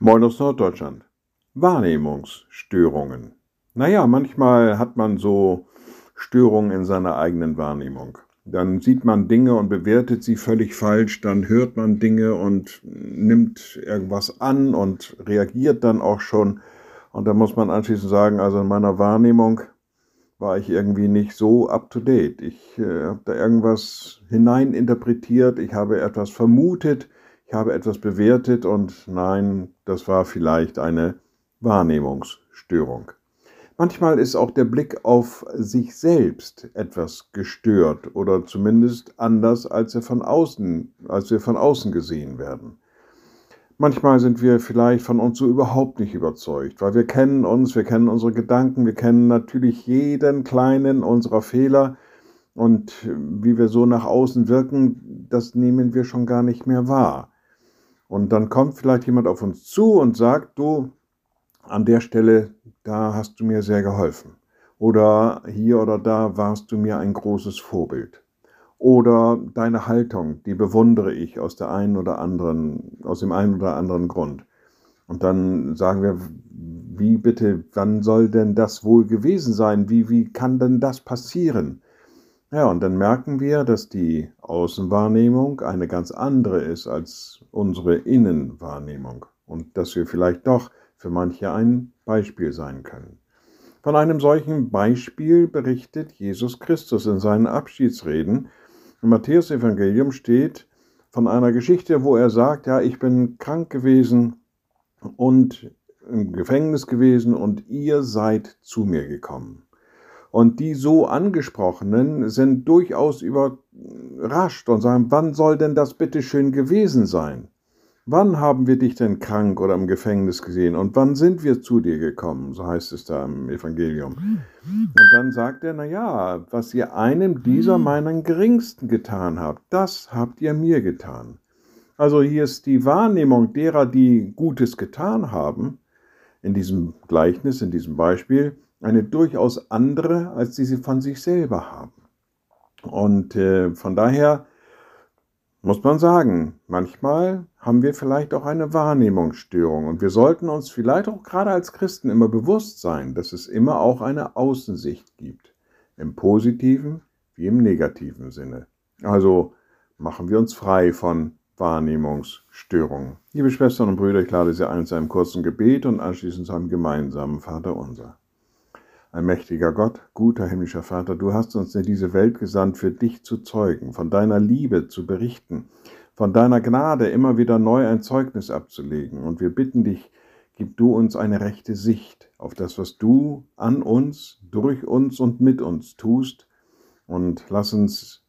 Moin aus Norddeutschland. Wahrnehmungsstörungen. Naja, manchmal hat man so Störungen in seiner eigenen Wahrnehmung. Dann sieht man Dinge und bewertet sie völlig falsch, dann hört man Dinge und nimmt irgendwas an und reagiert dann auch schon. Und da muss man anschließend sagen, also in meiner Wahrnehmung war ich irgendwie nicht so up-to-date. Ich äh, habe da irgendwas hineininterpretiert, ich habe etwas vermutet, ich habe etwas bewertet und nein, das war vielleicht eine Wahrnehmungsstörung. Manchmal ist auch der Blick auf sich selbst etwas gestört oder zumindest anders, als er von außen, als wir von außen gesehen werden. Manchmal sind wir vielleicht von uns so überhaupt nicht überzeugt, weil wir kennen uns, wir kennen unsere Gedanken, wir kennen natürlich jeden kleinen unserer Fehler und wie wir so nach außen wirken, das nehmen wir schon gar nicht mehr wahr. Und dann kommt vielleicht jemand auf uns zu und sagt, du, an der Stelle, da hast du mir sehr geholfen. Oder hier oder da warst du mir ein großes Vorbild. Oder deine Haltung, die bewundere ich aus der einen oder anderen, aus dem einen oder anderen Grund. Und dann sagen wir, wie bitte, wann soll denn das wohl gewesen sein? Wie, wie kann denn das passieren? Ja, und dann merken wir, dass die Außenwahrnehmung eine ganz andere ist als unsere Innenwahrnehmung und dass wir vielleicht doch für manche ein Beispiel sein können. Von einem solchen Beispiel berichtet Jesus Christus in seinen Abschiedsreden. Im Matthäus-Evangelium steht von einer Geschichte, wo er sagt: Ja, ich bin krank gewesen und im Gefängnis gewesen und ihr seid zu mir gekommen. Und die so angesprochenen sind durchaus überrascht und sagen, wann soll denn das bitteschön gewesen sein? Wann haben wir dich denn krank oder im Gefängnis gesehen? Und wann sind wir zu dir gekommen? So heißt es da im Evangelium. Und dann sagt er, na ja, was ihr einem dieser meinen Geringsten getan habt, das habt ihr mir getan. Also hier ist die Wahrnehmung derer, die Gutes getan haben, in diesem Gleichnis, in diesem Beispiel, eine durchaus andere, als die sie von sich selber haben. Und äh, von daher muss man sagen, manchmal haben wir vielleicht auch eine Wahrnehmungsstörung und wir sollten uns vielleicht auch gerade als Christen immer bewusst sein, dass es immer auch eine Außensicht gibt, im positiven wie im negativen Sinne. Also machen wir uns frei von Wahrnehmungsstörungen. Liebe Schwestern und Brüder, ich lade Sie ein zu einem kurzen Gebet und anschließend zu einem gemeinsamen Vater unser. Allmächtiger Gott, guter himmlischer Vater, du hast uns in diese Welt gesandt, für dich zu zeugen, von deiner Liebe zu berichten, von deiner Gnade immer wieder neu ein Zeugnis abzulegen. Und wir bitten dich, gib du uns eine rechte Sicht auf das, was du an uns, durch uns und mit uns tust, und lass uns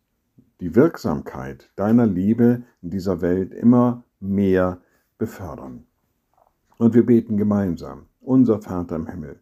die Wirksamkeit deiner Liebe in dieser Welt immer mehr befördern. Und wir beten gemeinsam, unser Vater im Himmel